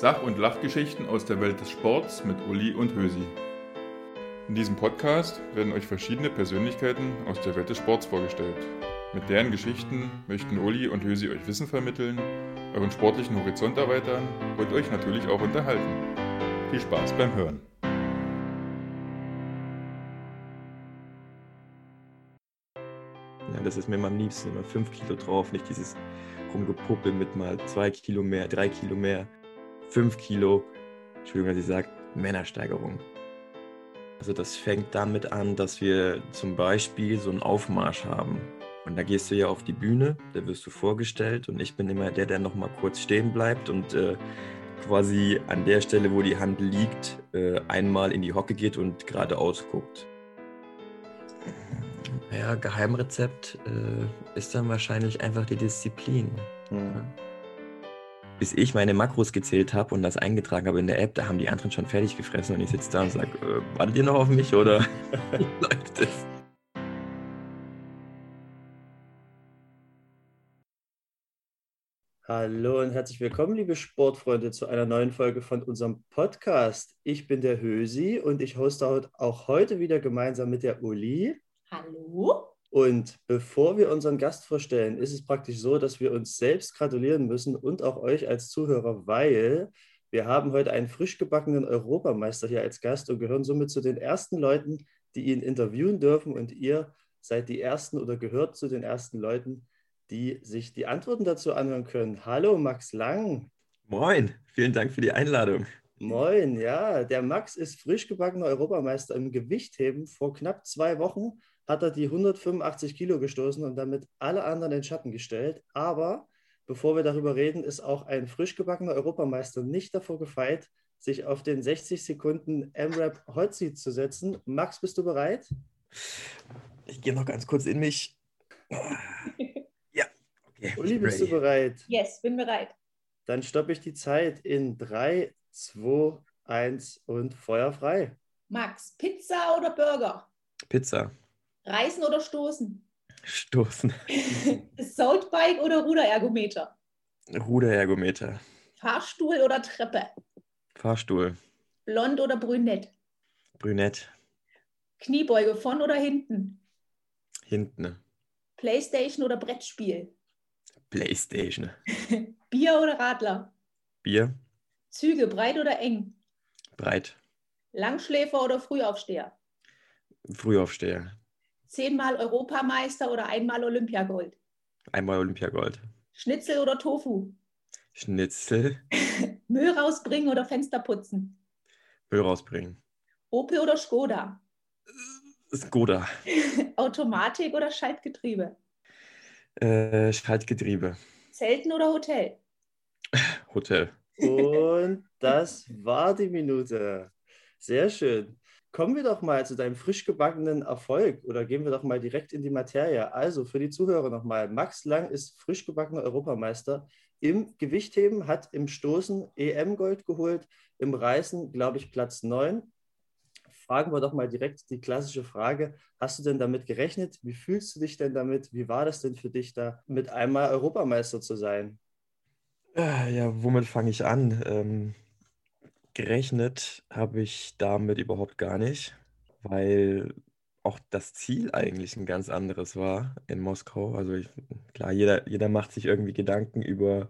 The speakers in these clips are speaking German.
Sach- und Lachgeschichten aus der Welt des Sports mit Uli und Hösi. In diesem Podcast werden euch verschiedene Persönlichkeiten aus der Welt des Sports vorgestellt. Mit deren Geschichten möchten Uli und Hösi euch Wissen vermitteln, euren sportlichen Horizont erweitern und euch natürlich auch unterhalten. Viel Spaß beim Hören. Das ist mir immer am liebsten, immer fünf Kilo drauf, nicht dieses Rumgepuppel mit mal zwei Kilo mehr, drei Kilo mehr, fünf Kilo. Entschuldigung, dass ich sage, Männersteigerung. Also das fängt damit an, dass wir zum Beispiel so einen Aufmarsch haben. Und da gehst du ja auf die Bühne, da wirst du vorgestellt und ich bin immer der, der nochmal kurz stehen bleibt und äh, quasi an der Stelle, wo die Hand liegt, äh, einmal in die Hocke geht und geradeaus guckt. Ja, Geheimrezept äh, ist dann wahrscheinlich einfach die Disziplin. Mhm. Bis ich meine Makros gezählt habe und das eingetragen habe in der App, da haben die anderen schon fertig gefressen und ich sitze da und sage, äh, wartet ihr noch auf mich oder läuft es? Hallo und herzlich willkommen, liebe Sportfreunde, zu einer neuen Folge von unserem Podcast. Ich bin der Hösi und ich hoste auch heute wieder gemeinsam mit der Uli. Hallo? Und bevor wir unseren Gast vorstellen, ist es praktisch so, dass wir uns selbst gratulieren müssen und auch euch als Zuhörer, weil wir haben heute einen frisch gebackenen Europameister hier als Gast und gehören somit zu den ersten Leuten, die ihn interviewen dürfen. Und ihr seid die ersten oder gehört zu den ersten Leuten, die sich die Antworten dazu anhören können. Hallo, Max Lang. Moin, vielen Dank für die Einladung. Moin, ja, der Max ist frisch gebackener Europameister im Gewichtheben. Vor knapp zwei Wochen hat er die 185 Kilo gestoßen und damit alle anderen in den Schatten gestellt. Aber bevor wir darüber reden, ist auch ein frisch gebackener Europameister nicht davor gefeit, sich auf den 60 Sekunden M-Rap Seat zu setzen. Max, bist du bereit? Ich gehe noch ganz kurz in mich. Ja, okay. Uli, bist du bereit? Yes, bin bereit. Dann stoppe ich die Zeit in 3, 2, 1 und Feuer frei. Max, Pizza oder Burger? Pizza. Reißen oder Stoßen? Stoßen. Saltbike oder Ruderergometer? Ruderergometer. Fahrstuhl oder Treppe? Fahrstuhl. Blond oder brünett? Brünett. Kniebeuge von oder hinten? Hinten. Playstation oder Brettspiel? Playstation. Bier oder Radler? Bier. Züge breit oder eng? Breit. Langschläfer oder Frühaufsteher? Frühaufsteher. Zehnmal Europameister oder einmal Olympiagold? Einmal Olympiagold. Schnitzel oder Tofu? Schnitzel. Müll rausbringen oder Fenster putzen? Müll rausbringen. Opel oder Skoda? Skoda. Automatik oder Schaltgetriebe? Äh, Schaltgetriebe. Zelten oder Hotel? Hotel. Und das war die Minute. Sehr schön. Kommen wir doch mal zu deinem frisch gebackenen Erfolg oder gehen wir doch mal direkt in die Materie. Also für die Zuhörer nochmal. Max Lang ist frisch gebackener Europameister im Gewichtheben, hat im Stoßen EM-Gold geholt, im Reißen, glaube ich, Platz 9. Fragen wir doch mal direkt die klassische Frage. Hast du denn damit gerechnet? Wie fühlst du dich denn damit? Wie war das denn für dich da, mit einmal Europameister zu sein? Äh, Ja, womit fange ich an? Ähm, gerechnet habe ich damit überhaupt gar nicht, weil auch das Ziel eigentlich ein ganz anderes war in Moskau. Also ich, klar, jeder, jeder macht sich irgendwie Gedanken über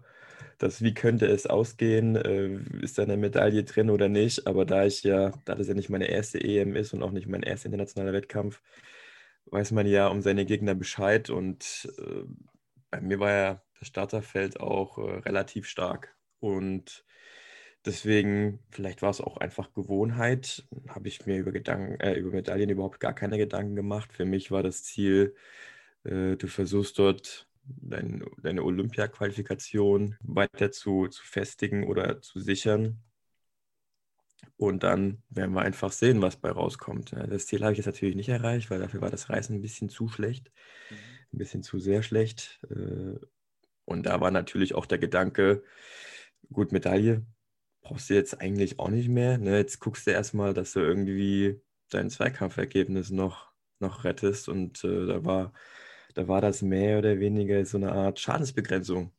das, wie könnte es ausgehen, äh, ist da eine Medaille drin oder nicht. Aber da ich ja, da das ja nicht meine erste EM ist und auch nicht mein erster internationaler Wettkampf, weiß man ja um seine Gegner Bescheid und äh, bei mir war ja das Starterfeld auch äh, relativ stark. Und deswegen, vielleicht war es auch einfach Gewohnheit, habe ich mir über Gedanken, äh, über Medaillen überhaupt gar keine Gedanken gemacht. Für mich war das Ziel, äh, du versuchst dort dein, deine Olympia-Qualifikation weiter zu, zu festigen oder zu sichern. Und dann werden wir einfach sehen, was bei rauskommt. Das Ziel habe ich jetzt natürlich nicht erreicht, weil dafür war das Reisen ein bisschen zu schlecht, ein bisschen zu sehr schlecht. Äh, Und da war natürlich auch der Gedanke, gut, Medaille brauchst du jetzt eigentlich auch nicht mehr. Ne? Jetzt guckst du erstmal, dass du irgendwie dein Zweikampfergebnis noch, noch rettest. Und äh, da war, da war das mehr oder weniger so eine Art Schadensbegrenzung.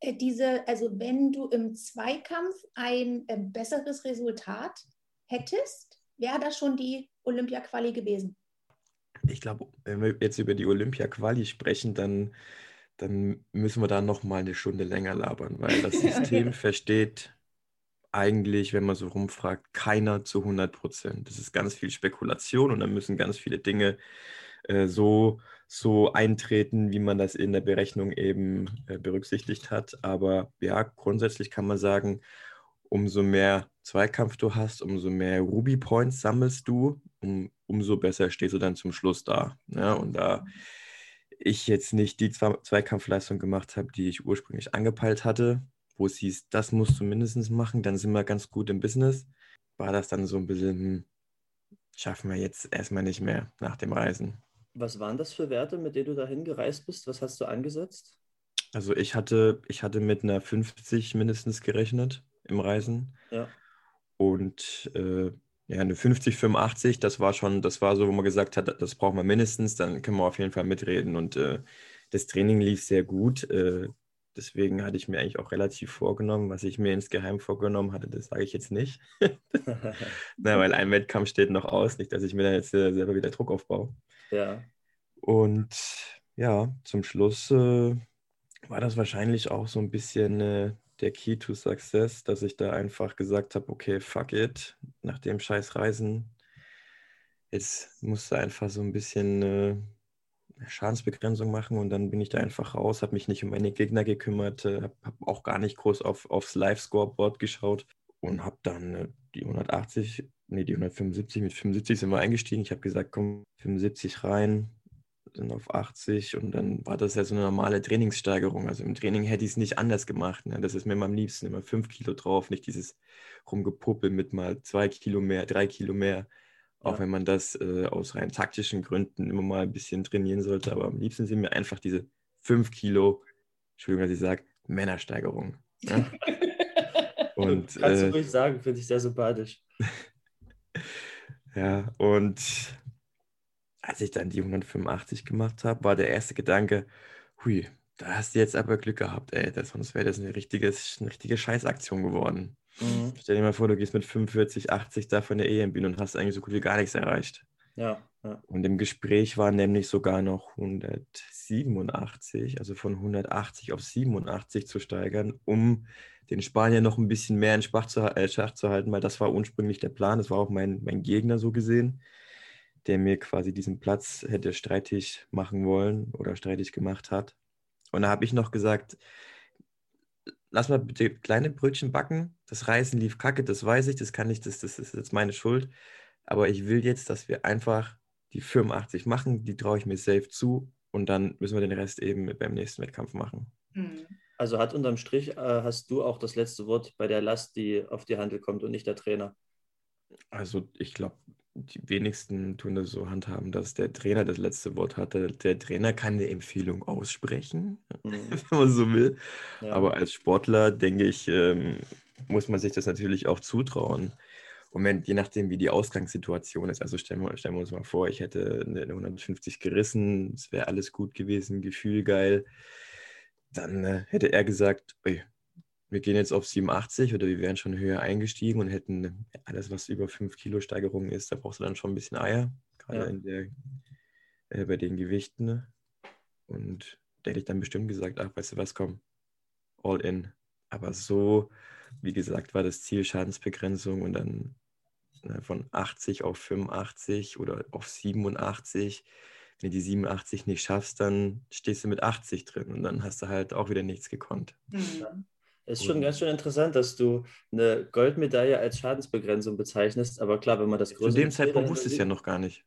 Äh, diese, also wenn du im Zweikampf ein äh, besseres Resultat hättest, wäre das schon die Olympia-Quali gewesen. Ich glaube, wenn wir jetzt über die Olympia-Quali sprechen, dann, dann müssen wir da noch mal eine Stunde länger labern, weil das System versteht eigentlich, wenn man so rumfragt, keiner zu 100 Prozent. Das ist ganz viel Spekulation und dann müssen ganz viele Dinge äh, so, so eintreten, wie man das in der Berechnung eben äh, berücksichtigt hat. Aber ja, grundsätzlich kann man sagen, umso mehr Zweikampf du hast, umso mehr Ruby Points sammelst du, um, umso besser stehst du dann zum Schluss da. Ja? Und da ich jetzt nicht die Zweikampfleistung gemacht habe, die ich ursprünglich angepeilt hatte, wo es hieß, das musst du mindestens machen, dann sind wir ganz gut im Business, war das dann so ein bisschen, hm, schaffen wir jetzt erstmal nicht mehr nach dem Reisen. Was waren das für Werte, mit denen du dahin gereist bist? Was hast du angesetzt? Also ich hatte, ich hatte mit einer 50 mindestens gerechnet im Reisen. Ja. Und äh, ja, eine 50, 85, das war schon, das war so, wo man gesagt hat, das brauchen wir mindestens, dann können wir auf jeden Fall mitreden. Und äh, das Training lief sehr gut. Äh, deswegen hatte ich mir eigentlich auch relativ vorgenommen, was ich mir insgeheim vorgenommen hatte, das sage ich jetzt nicht. Na, weil ein Wettkampf steht noch aus, nicht, dass ich mir da jetzt äh, selber wieder Druck aufbaue. Ja. Und ja, zum Schluss äh, war das wahrscheinlich auch so ein bisschen äh, der Key to Success, dass ich da einfach gesagt habe, okay, fuck it, nach dem scheiß Reisen, jetzt musste einfach so ein bisschen äh, Schadensbegrenzung machen und dann bin ich da einfach raus, habe mich nicht um meine Gegner gekümmert, äh, habe hab auch gar nicht groß auf, aufs Live-Scoreboard geschaut und habe dann äh, die 180 nee, die 175, mit 75 sind wir eingestiegen. Ich habe gesagt, komm, 75 rein, sind auf 80 und dann war das ja so eine normale Trainingssteigerung. Also im Training hätte ich es nicht anders gemacht. Ne? Das ist mir immer am liebsten, immer 5 Kilo drauf, nicht dieses Rumgepuppel mit mal 2 Kilo mehr, 3 Kilo mehr. Auch ja. wenn man das äh, aus rein taktischen Gründen immer mal ein bisschen trainieren sollte. Aber am liebsten sind mir einfach diese 5 Kilo, Entschuldigung, dass ich sage, Männersteigerung. Ja? Und, Kannst du äh, ruhig sagen, finde ich sehr sympathisch. Ja, und als ich dann die 185 gemacht habe, war der erste Gedanke, hui, da hast du jetzt aber Glück gehabt, ey, das, sonst wäre das eine richtige, eine richtige Scheißaktion geworden. Mhm. Stell dir mal vor, du gehst mit 45, 80 da von der EMB und hast eigentlich so gut wie gar nichts erreicht. Ja, ja. Und im Gespräch waren nämlich sogar noch 187, also von 180 auf 87 zu steigern, um den Spanier noch ein bisschen mehr in Schach zu, äh, Schach zu halten, weil das war ursprünglich der Plan. Das war auch mein, mein Gegner so gesehen, der mir quasi diesen Platz hätte streitig machen wollen oder streitig gemacht hat. Und da habe ich noch gesagt, lass mal bitte kleine Brötchen backen. Das Reisen lief kacke, das weiß ich, das kann ich, das, das ist jetzt meine Schuld. Aber ich will jetzt, dass wir einfach die 85 machen, die traue ich mir safe zu und dann müssen wir den Rest eben beim nächsten Wettkampf machen. Mhm. Also hat unterm Strich, äh, hast du auch das letzte Wort bei der Last, die auf die Handel kommt und nicht der Trainer? Also ich glaube, die wenigsten tun das so handhaben, dass der Trainer das letzte Wort hatte. Der Trainer kann eine Empfehlung aussprechen, mhm. wenn man so will. Ja. Aber als Sportler, denke ich, ähm, muss man sich das natürlich auch zutrauen. Und wenn, je nachdem, wie die Ausgangssituation ist, also stellen wir, stellen wir uns mal vor, ich hätte eine 150 gerissen, es wäre alles gut gewesen, Gefühl geil dann äh, hätte er gesagt, ey, wir gehen jetzt auf 87 oder wir wären schon höher eingestiegen und hätten alles, was über 5 Kilo Steigerung ist, da brauchst du dann schon ein bisschen Eier, gerade ja. in der, äh, bei den Gewichten. Ne? Und der hätte ich dann bestimmt gesagt, ach, weißt du was, komm, all in. Aber so, wie gesagt, war das Ziel Schadensbegrenzung und dann ne, von 80 auf 85 oder auf 87 wenn du die 87 nicht schaffst, dann stehst du mit 80 drin und dann hast du halt auch wieder nichts gekonnt. Mhm. Es ist schon ganz schön interessant, dass du eine Goldmedaille als Schadensbegrenzung bezeichnest, aber klar, wenn man das größere. Zu dem Zeitpunkt wusste ich es ja noch gar nicht.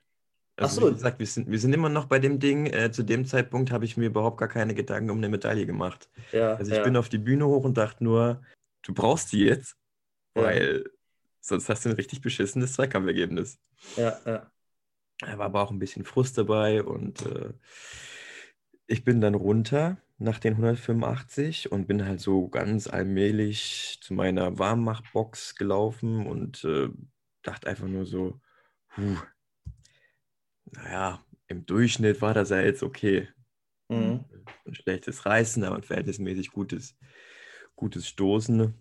Also, Ach so. Wie gesagt, wir sind, wir sind immer noch bei dem Ding. Äh, zu dem Zeitpunkt habe ich mir überhaupt gar keine Gedanken um eine Medaille gemacht. Ja, also ich ja. bin auf die Bühne hoch und dachte nur, du brauchst die jetzt, weil ja. sonst hast du ein richtig beschissenes Zweikampfergebnis. Ja, ja. Da war aber auch ein bisschen Frust dabei und äh, ich bin dann runter nach den 185 und bin halt so ganz allmählich zu meiner Warmmachbox gelaufen und äh, dachte einfach nur so, puh, naja, im Durchschnitt war das ja jetzt okay. Mhm. ein schlechtes Reißen, aber ein verhältnismäßig gutes, gutes Stoßen.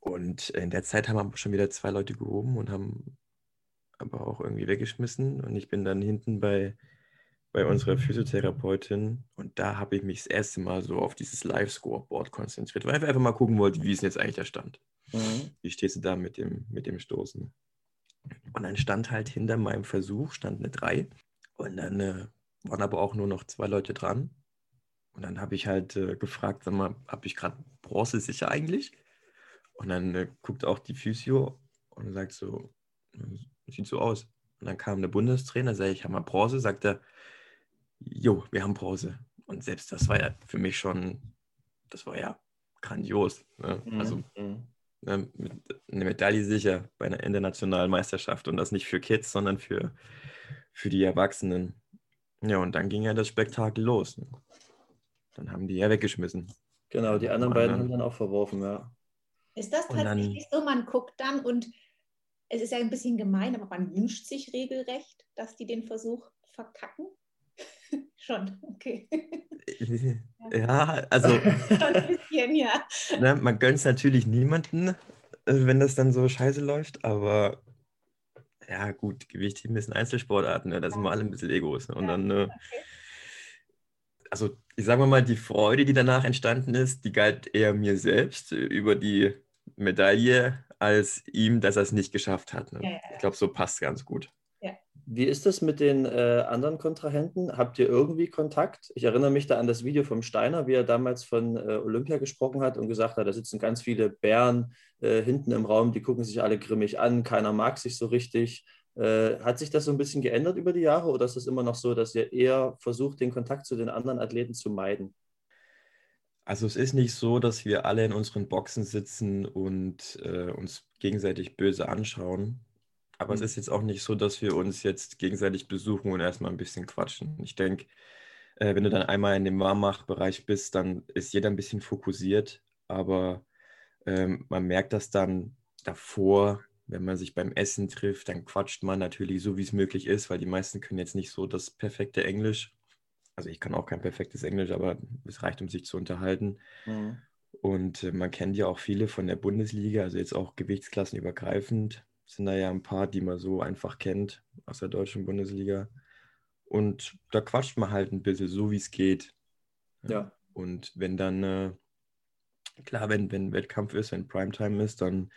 Und in der Zeit haben schon wieder zwei Leute gehoben und haben aber auch irgendwie weggeschmissen. Und ich bin dann hinten bei, bei unserer Physiotherapeutin und da habe ich mich das erste Mal so auf dieses Live-Scoreboard konzentriert, weil ich einfach mal gucken wollte, wie ist denn jetzt eigentlich der Stand. Mhm. Wie stehst du da mit dem, mit dem Stoßen? Und dann stand halt hinter meinem Versuch, stand eine 3. Und dann äh, waren aber auch nur noch zwei Leute dran. Und dann habe ich halt äh, gefragt, sag mal, habe ich gerade Bronze sicher eigentlich? Und dann äh, guckt auch die Physio und sagt so, sieht so aus. Und dann kam der Bundestrainer, sage ich, haben wir Bronze? Sagt er, jo, wir haben Bronze. Und selbst das war ja für mich schon, das war ja grandios. Ne? Mhm. Also mhm. ne, eine Medaille sicher bei einer internationalen Meisterschaft und das nicht für Kids, sondern für, für die Erwachsenen. Ja, und dann ging ja das Spektakel los. Ne? Dann haben die ja weggeschmissen. Genau, die anderen beiden haben dann auch verworfen, ja. Ist das tatsächlich so? Man guckt dann und es ist ja ein bisschen gemein, aber man wünscht sich regelrecht, dass die den Versuch verkacken. Schon, okay. Ja, also. Schon ein bisschen, ja. Ne, man gönnt es natürlich niemanden, äh, wenn das dann so scheiße läuft, aber ja, gut, Gewichtheben ist ein Einzelsportarten, ne? da sind wir alle ein bisschen Egos. Ne? Und ja, dann, äh, okay. also ich sage mal, die Freude, die danach entstanden ist, die galt eher mir selbst über die Medaille als ihm, dass er es nicht geschafft hat. Ne? Ja, ja, ich glaube, so passt ganz gut. Wie ist das mit den äh, anderen Kontrahenten? Habt ihr irgendwie Kontakt? Ich erinnere mich da an das Video vom Steiner, wie er damals von äh, Olympia gesprochen hat und gesagt hat, da sitzen ganz viele Bären äh, hinten im Raum, die gucken sich alle grimmig an, keiner mag sich so richtig. Äh, hat sich das so ein bisschen geändert über die Jahre oder ist es immer noch so, dass ihr eher versucht, den Kontakt zu den anderen Athleten zu meiden? Also es ist nicht so, dass wir alle in unseren Boxen sitzen und äh, uns gegenseitig böse anschauen. Aber mhm. es ist jetzt auch nicht so, dass wir uns jetzt gegenseitig besuchen und erstmal ein bisschen quatschen. Ich denke, äh, wenn du dann einmal in dem Warmmachbereich bist, dann ist jeder ein bisschen fokussiert. Aber ähm, man merkt das dann davor, wenn man sich beim Essen trifft, dann quatscht man natürlich so, wie es möglich ist, weil die meisten können jetzt nicht so das perfekte Englisch. Also ich kann auch kein perfektes Englisch, aber es reicht, um sich zu unterhalten. Mhm. Und äh, man kennt ja auch viele von der Bundesliga, also jetzt auch gewichtsklassenübergreifend sind da ja ein paar, die man so einfach kennt aus der deutschen Bundesliga. Und da quatscht man halt ein bisschen, so wie es geht. Ja. Und wenn dann, äh, klar, wenn, wenn Wettkampf ist, wenn Primetime ist, dann,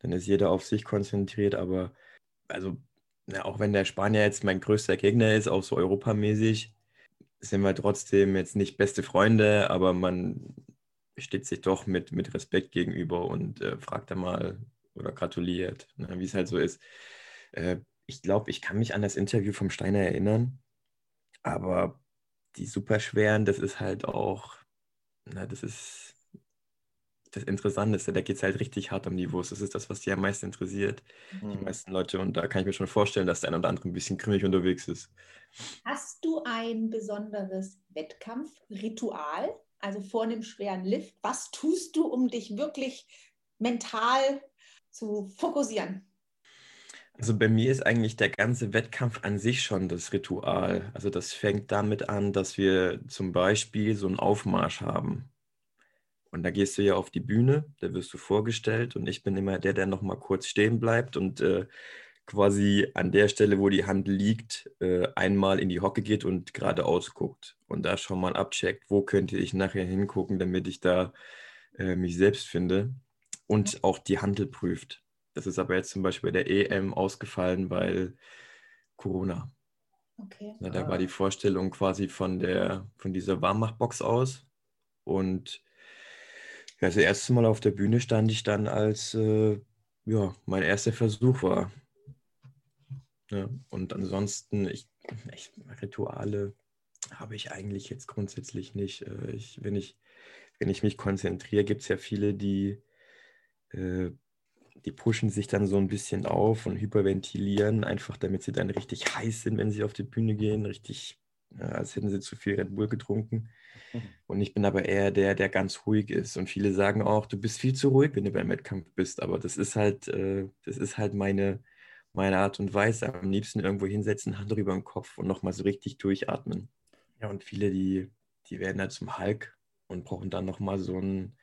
dann ist jeder auf sich konzentriert. Aber also, na, auch wenn der Spanier jetzt mein größter Gegner ist, auch so europamäßig, sind wir trotzdem jetzt nicht beste Freunde, aber man steht sich doch mit, mit Respekt gegenüber und äh, fragt dann mal, oder gratuliert, ne, wie es halt so ist. Äh, ich glaube, ich kann mich an das Interview vom Steiner erinnern, aber die superschweren, das ist halt auch, na, das ist das Interessanteste. Da geht es halt richtig hart um die Wurst. Das ist das, was die am meisten interessiert, mhm. die meisten Leute. Und da kann ich mir schon vorstellen, dass der ein oder andere ein bisschen grimmig unterwegs ist. Hast du ein besonderes Wettkampfritual? Also vor einem schweren Lift, was tust du, um dich wirklich mental zu fokussieren? Also bei mir ist eigentlich der ganze Wettkampf an sich schon das Ritual. Also das fängt damit an, dass wir zum Beispiel so einen Aufmarsch haben. Und da gehst du ja auf die Bühne, da wirst du vorgestellt und ich bin immer der, der nochmal kurz stehen bleibt und äh, quasi an der Stelle, wo die Hand liegt, äh, einmal in die Hocke geht und geradeaus guckt und da schon mal abcheckt, wo könnte ich nachher hingucken, damit ich da äh, mich selbst finde und auch die Handel prüft. Das ist aber jetzt zum Beispiel bei der EM ausgefallen, weil Corona. Okay. Na, da ah. war die Vorstellung quasi von, der, von dieser Warmmachbox aus. Und ja, das erste Mal auf der Bühne stand ich dann, als äh, ja, mein erster Versuch war. Ja, und ansonsten, ich, ich, Rituale habe ich eigentlich jetzt grundsätzlich nicht. Äh, ich, wenn, ich, wenn ich mich konzentriere, gibt es ja viele, die äh, die pushen sich dann so ein bisschen auf und hyperventilieren, einfach damit sie dann richtig heiß sind, wenn sie auf die Bühne gehen, richtig, ja, als hätten sie zu viel Red Bull getrunken. Mhm. Und ich bin aber eher der, der ganz ruhig ist. Und viele sagen auch, du bist viel zu ruhig, wenn du beim Wettkampf bist. Aber das ist halt, äh, das ist halt meine, meine Art und Weise. Am liebsten irgendwo hinsetzen, Hand über den Kopf und nochmal so richtig durchatmen. Ja, und viele, die, die werden dann zum Hulk und brauchen dann nochmal so einen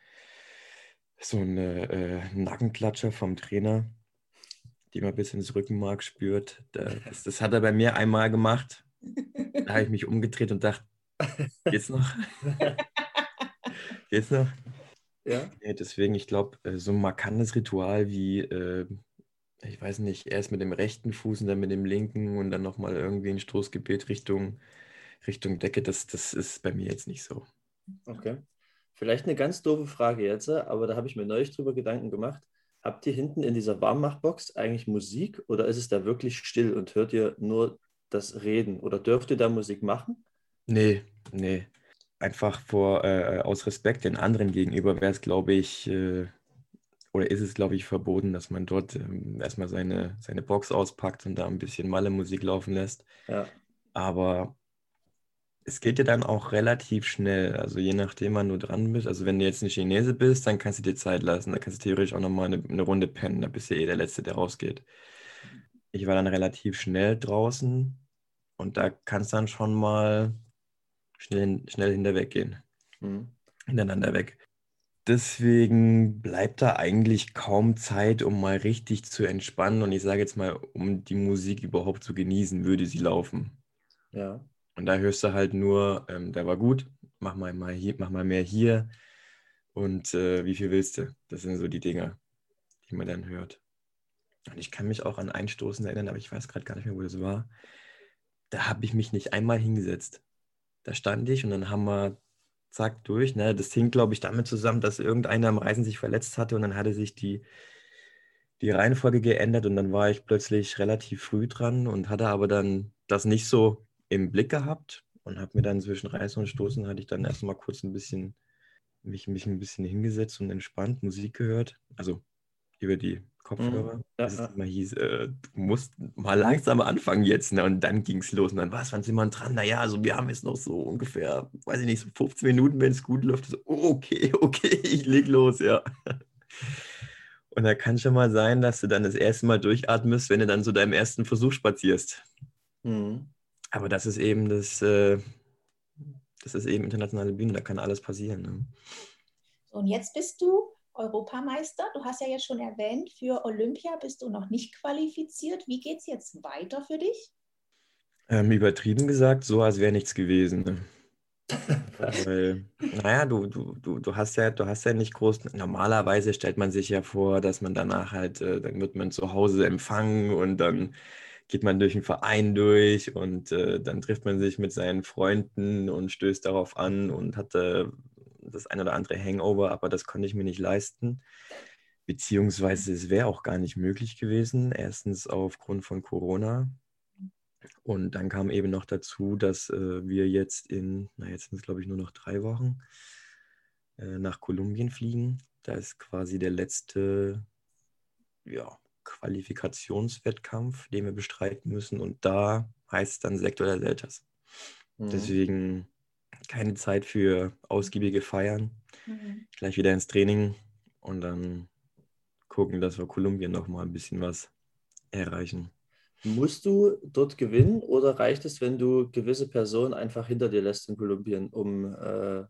so eine äh, Nackenklatscher vom Trainer, die man bis ins Rückenmark spürt. Das, das hat er bei mir einmal gemacht. Da habe ich mich umgedreht und dachte, geht's noch? geht's noch? Ja. Deswegen, ich glaube, äh, so ein markantes Ritual wie, äh, ich weiß nicht, erst mit dem rechten Fuß und dann mit dem linken und dann nochmal irgendwie ein Stoßgebet Richtung, Richtung Decke, das, das ist bei mir jetzt nicht so. Okay. Vielleicht eine ganz doofe Frage jetzt, aber da habe ich mir neulich drüber Gedanken gemacht. Habt ihr hinten in dieser Warmmachbox eigentlich Musik oder ist es da wirklich still und hört ihr nur das Reden oder dürft ihr da Musik machen? Nee, nee. Einfach vor, äh, aus Respekt den anderen gegenüber wäre es, glaube ich, äh, oder ist es, glaube ich, verboten, dass man dort ähm, erstmal seine, seine Box auspackt und da ein bisschen Malle-Musik laufen lässt. Ja. Aber es geht ja dann auch relativ schnell. Also je nachdem, wann du dran bist. Also wenn du jetzt ein Chinese bist, dann kannst du dir Zeit lassen. Da kannst du theoretisch auch nochmal eine, eine Runde pennen. Da bist du eh der Letzte, der rausgeht. Ich war dann relativ schnell draußen und da kannst du dann schon mal schnell, schnell hinterweggehen. Mhm. Hintereinander weg. Deswegen bleibt da eigentlich kaum Zeit, um mal richtig zu entspannen. Und ich sage jetzt mal, um die Musik überhaupt zu genießen, würde sie laufen. Ja. Und da hörst du halt nur, ähm, der war gut, mach mal, mal hier, mach mal mehr hier. Und äh, wie viel willst du? Das sind so die Dinge, die man dann hört. Und ich kann mich auch an Einstoßen erinnern, aber ich weiß gerade gar nicht mehr, wo das war. Da habe ich mich nicht einmal hingesetzt. Da stand ich und dann haben wir zack durch. Ne? Das hing, glaube ich, damit zusammen, dass irgendeiner am Reisen sich verletzt hatte und dann hatte sich die, die Reihenfolge geändert und dann war ich plötzlich relativ früh dran und hatte aber dann das nicht so im Blick gehabt und habe mir dann zwischen Reisen und Stoßen hatte ich dann erstmal kurz ein bisschen mich, mich ein bisschen hingesetzt und entspannt Musik gehört. Also über die Kopfhörer. Mhm. Ja, es ja. mal hieß, äh, du musst mal langsam anfangen jetzt. Ne? Und dann ging es los. Und dann, was, wann sind wir dran? Naja, also wir haben jetzt noch so ungefähr, weiß ich nicht, so 15 Minuten, wenn es gut läuft. So, okay, okay, ich leg los, ja. Und da kann schon mal sein, dass du dann das erste Mal durchatmest, wenn du dann so deinem ersten Versuch spazierst. Mhm. Aber das ist eben das, äh, das ist eben internationale Bühne, da kann alles passieren. Ne? Und jetzt bist du Europameister. Du hast ja jetzt schon erwähnt, für Olympia bist du noch nicht qualifiziert. Wie geht es jetzt weiter für dich? Ähm, übertrieben gesagt, so als wäre nichts gewesen. Ne? Weil, naja, du, du, du, du hast ja, du hast ja nicht groß. Normalerweise stellt man sich ja vor, dass man danach halt, äh, dann wird man zu Hause empfangen und dann geht man durch einen Verein durch und äh, dann trifft man sich mit seinen Freunden und stößt darauf an und hatte das ein oder andere Hangover, aber das konnte ich mir nicht leisten. Beziehungsweise es wäre auch gar nicht möglich gewesen. Erstens aufgrund von Corona. Und dann kam eben noch dazu, dass äh, wir jetzt in, na jetzt sind es glaube ich nur noch drei Wochen, äh, nach Kolumbien fliegen. Da ist quasi der letzte ja, Qualifikationswettkampf, den wir bestreiten müssen. Und da heißt es dann Sekt oder Selters. Mhm. Deswegen keine Zeit für ausgiebige Feiern. Mhm. Gleich wieder ins Training und dann gucken, dass wir Kolumbien noch mal ein bisschen was erreichen. Musst du dort gewinnen oder reicht es, wenn du gewisse Personen einfach hinter dir lässt in Kolumbien, um äh,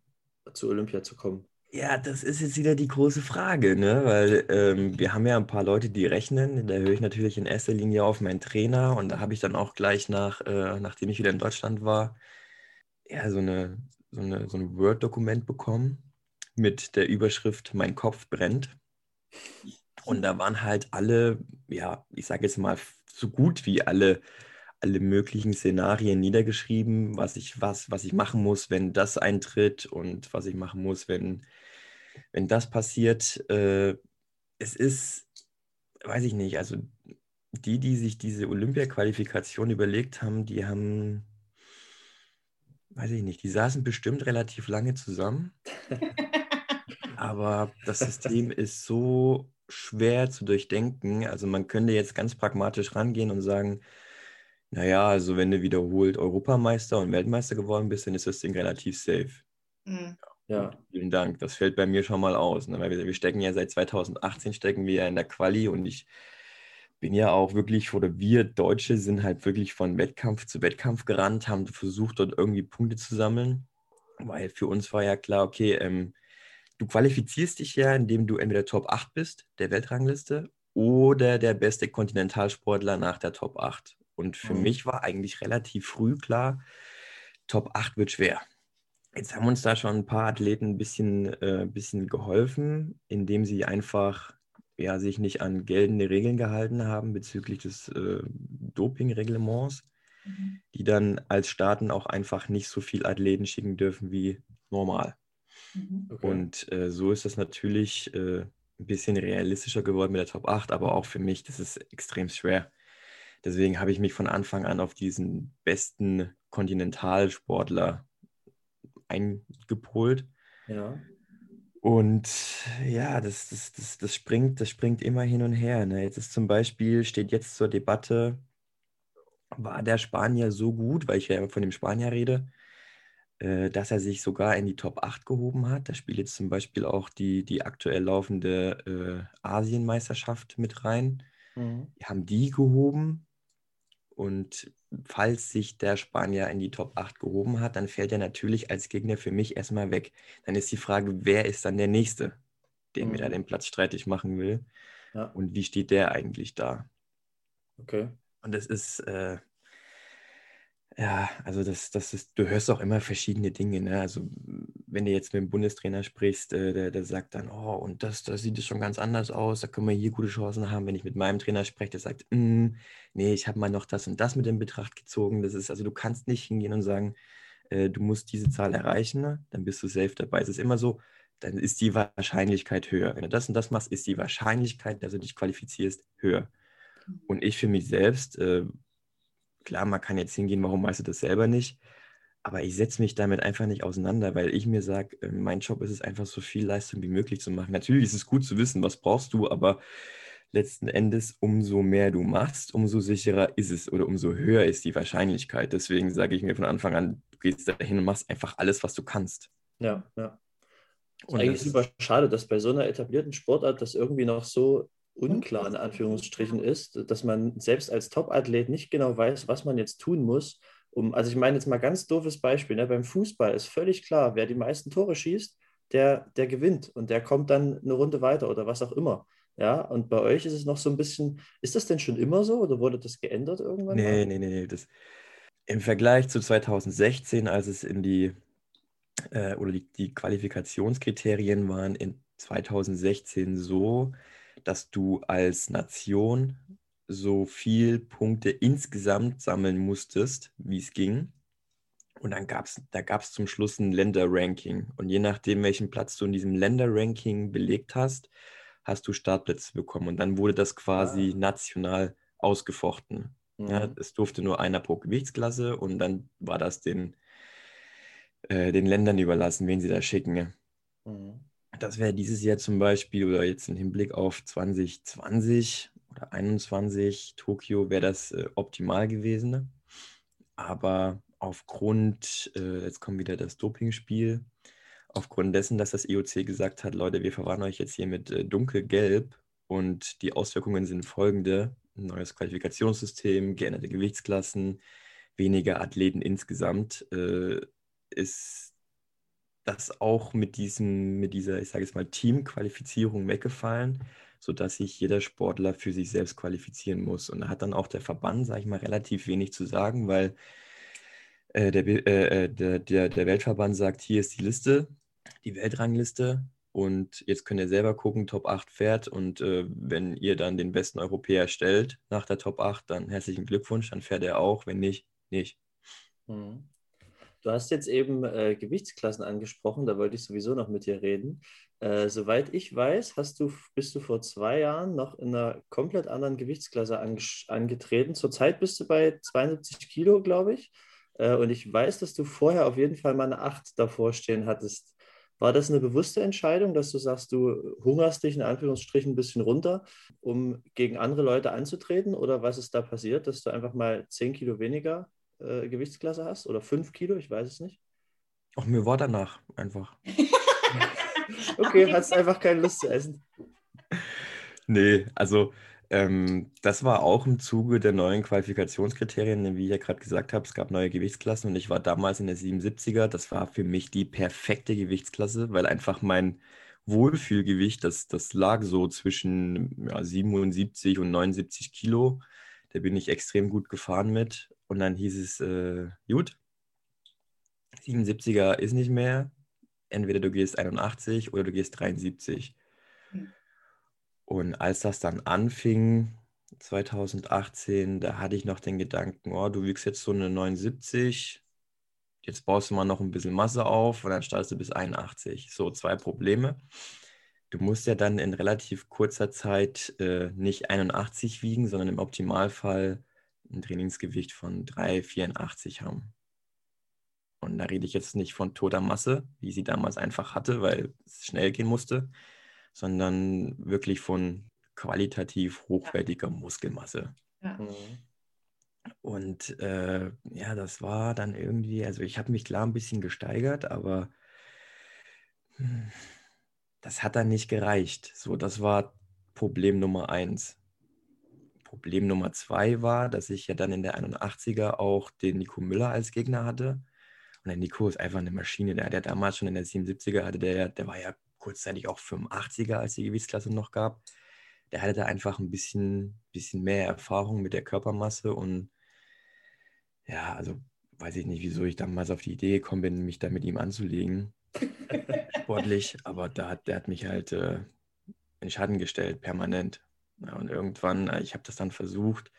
zu Olympia zu kommen? Ja, das ist jetzt wieder die große Frage, ne? Weil ähm, wir haben ja ein paar Leute, die rechnen. Da höre ich natürlich in erster Linie auf meinen Trainer und da habe ich dann auch gleich nach, äh, nachdem ich wieder in Deutschland war, ja, so, eine, so, eine, so ein Word-Dokument bekommen mit der Überschrift Mein Kopf brennt. Und da waren halt alle, ja, ich sage jetzt mal, so gut wie alle, alle möglichen Szenarien niedergeschrieben, was ich, was, was ich machen muss, wenn das eintritt und was ich machen muss, wenn, wenn das passiert. Äh, es ist, weiß ich nicht, also die, die sich diese Olympia-Qualifikation überlegt haben, die haben, weiß ich nicht, die saßen bestimmt relativ lange zusammen. Aber das System ist so schwer zu durchdenken. Also man könnte jetzt ganz pragmatisch rangehen und sagen, naja, also wenn du wiederholt Europameister und Weltmeister geworden bist, dann ist das Ding relativ safe. Mhm. Ja, Vielen Dank. Das fällt bei mir schon mal aus. Ne? Weil wir, wir stecken ja seit 2018 stecken wir ja in der Quali und ich bin ja auch wirklich, oder wir Deutsche sind halt wirklich von Wettkampf zu Wettkampf gerannt, haben versucht, dort irgendwie Punkte zu sammeln. weil für uns war ja klar, okay, ähm, du qualifizierst dich ja, indem du entweder Top 8 bist, der Weltrangliste, oder der beste Kontinentalsportler nach der Top 8. Und für mhm. mich war eigentlich relativ früh klar, Top 8 wird schwer. Jetzt haben uns da schon ein paar Athleten ein bisschen, äh, bisschen geholfen, indem sie einfach ja, sich nicht an geltende Regeln gehalten haben bezüglich des äh, Dopingreglements, mhm. die dann als Staaten auch einfach nicht so viel Athleten schicken dürfen wie normal. Mhm. Okay. Und äh, so ist das natürlich äh, ein bisschen realistischer geworden mit der Top 8, aber auch für mich, das ist extrem schwer. Deswegen habe ich mich von Anfang an auf diesen besten Kontinentalsportler eingepolt. Ja. Und ja, das, das, das, das, springt, das springt immer hin und her. Ne? Jetzt ist zum Beispiel, steht jetzt zur Debatte, war der Spanier so gut, weil ich ja von dem Spanier rede, äh, dass er sich sogar in die Top 8 gehoben hat. Da spielt jetzt zum Beispiel auch die, die aktuell laufende äh, Asienmeisterschaft mit rein. Mhm. Die haben die gehoben. Und falls sich der Spanier in die Top 8 gehoben hat, dann fällt er natürlich als Gegner für mich erstmal weg. Dann ist die Frage, wer ist dann der Nächste, der mhm. mir da mhm. den Platz streitig machen will? Ja. Und wie steht der eigentlich da? Okay. Und das ist, äh, ja, also das, das ist, du hörst auch immer verschiedene Dinge. Ne? Also wenn du jetzt mit dem Bundestrainer sprichst, äh, der, der sagt dann, oh, und das, da sieht es schon ganz anders aus, da können wir hier gute Chancen haben. Wenn ich mit meinem Trainer spreche, der sagt, mm, nee, ich habe mal noch das und das mit in Betracht gezogen. Das ist, also du kannst nicht hingehen und sagen, äh, du musst diese Zahl erreichen, ne? dann bist du safe dabei. Es ist immer so, dann ist die Wahrscheinlichkeit höher. Wenn du das und das machst, ist die Wahrscheinlichkeit, dass du dich qualifizierst, höher. Mhm. Und ich für mich selbst, äh, klar, man kann jetzt hingehen, warum weißt du das selber nicht? Aber ich setze mich damit einfach nicht auseinander, weil ich mir sage, äh, mein Job ist es einfach so viel Leistung wie möglich zu machen. Natürlich ist es gut zu wissen, was brauchst du, aber letzten Endes, umso mehr du machst, umso sicherer ist es oder umso höher ist die Wahrscheinlichkeit. Deswegen sage ich mir von Anfang an, du gehst dahin und machst einfach alles, was du kannst. Ja, ja. Und eigentlich das, super schade, dass bei so einer etablierten Sportart das irgendwie noch so unklar in Anführungsstrichen ist, dass man selbst als Top-Athlet nicht genau weiß, was man jetzt tun muss, um, also ich meine jetzt mal ganz doofes Beispiel, ne? beim Fußball ist völlig klar, wer die meisten Tore schießt, der, der gewinnt und der kommt dann eine Runde weiter oder was auch immer. Ja, und bei euch ist es noch so ein bisschen, ist das denn schon immer so oder wurde das geändert irgendwann? Nee, nee, nee, nee. Das, Im Vergleich zu 2016, als es in die, äh, oder die, die Qualifikationskriterien waren in 2016 so, dass du als Nation so viel Punkte insgesamt sammeln musstest, wie es ging. Und dann gab es, da gab es zum Schluss ein Länderranking. Und je nachdem, welchen Platz du in diesem Länderranking belegt hast, hast du Startplätze bekommen. Und dann wurde das quasi ah. national ausgefochten. Mhm. Ja, es durfte nur einer pro Gewichtsklasse und dann war das den, äh, den Ländern überlassen, wen sie da schicken. Mhm das wäre dieses Jahr zum Beispiel oder jetzt im Hinblick auf 2020 oder 2021 Tokio wäre das äh, optimal gewesen. Aber aufgrund, äh, jetzt kommt wieder das Dopingspiel, aufgrund dessen, dass das IOC gesagt hat, Leute, wir verwarnen euch jetzt hier mit äh, dunkelgelb und die Auswirkungen sind folgende. neues Qualifikationssystem, geänderte Gewichtsklassen, weniger Athleten insgesamt, äh, ist das auch mit diesem, mit dieser, ich sage jetzt mal, Teamqualifizierung weggefallen, sodass sich jeder Sportler für sich selbst qualifizieren muss. Und da hat dann auch der Verband, sage ich mal, relativ wenig zu sagen, weil äh, der, äh, äh, der, der, der Weltverband sagt, hier ist die Liste, die Weltrangliste. Und jetzt könnt ihr selber gucken, Top 8 fährt. Und äh, wenn ihr dann den besten Europäer stellt nach der Top 8, dann herzlichen Glückwunsch, dann fährt er auch. Wenn nicht, nicht. Mhm. Du hast jetzt eben äh, Gewichtsklassen angesprochen, da wollte ich sowieso noch mit dir reden. Äh, soweit ich weiß, hast du, bist du vor zwei Jahren noch in einer komplett anderen Gewichtsklasse angetreten. Zurzeit bist du bei 72 Kilo, glaube ich. Äh, und ich weiß, dass du vorher auf jeden Fall mal eine 8 davor stehen hattest. War das eine bewusste Entscheidung, dass du sagst, du hungerst dich in Anführungsstrichen ein bisschen runter, um gegen andere Leute anzutreten? Oder was ist da passiert, dass du einfach mal 10 Kilo weniger äh, Gewichtsklasse hast oder 5 Kilo, ich weiß es nicht. Auch mir war danach einfach. okay, hast einfach keine Lust zu essen. Nee, also ähm, das war auch im Zuge der neuen Qualifikationskriterien, wie ich ja gerade gesagt habe. Es gab neue Gewichtsklassen und ich war damals in der 77er. Das war für mich die perfekte Gewichtsklasse, weil einfach mein Wohlfühlgewicht, das, das lag so zwischen ja, 77 und 79 Kilo. Da bin ich extrem gut gefahren mit. Und dann hieß es, äh, gut, 77er ist nicht mehr. Entweder du gehst 81 oder du gehst 73. Mhm. Und als das dann anfing, 2018, da hatte ich noch den Gedanken, oh, du wiegst jetzt so eine 79, jetzt baust du mal noch ein bisschen Masse auf und dann startest du bis 81. So, zwei Probleme. Du musst ja dann in relativ kurzer Zeit äh, nicht 81 wiegen, sondern im Optimalfall ein Trainingsgewicht von 3,84 haben. Und da rede ich jetzt nicht von toter Masse, wie sie damals einfach hatte, weil es schnell gehen musste, sondern wirklich von qualitativ hochwertiger Muskelmasse. Ja. Und äh, ja, das war dann irgendwie, also ich habe mich klar ein bisschen gesteigert, aber hm, das hat dann nicht gereicht. So, das war Problem Nummer eins. Problem Nummer zwei war, dass ich ja dann in der 81er auch den Nico Müller als Gegner hatte. Und der Nico ist einfach eine Maschine. Der hat ja damals schon in der 77er, hatte der, der war ja kurzzeitig auch 85er, als die Gewichtsklasse noch gab der hatte da einfach ein bisschen, bisschen mehr Erfahrung mit der Körpermasse und ja, also weiß ich nicht, wieso ich damals auf die Idee gekommen bin, mich da mit ihm anzulegen, sportlich, aber da hat, der hat mich halt äh, in Schatten gestellt, permanent. Ja, und irgendwann, äh, ich habe das dann versucht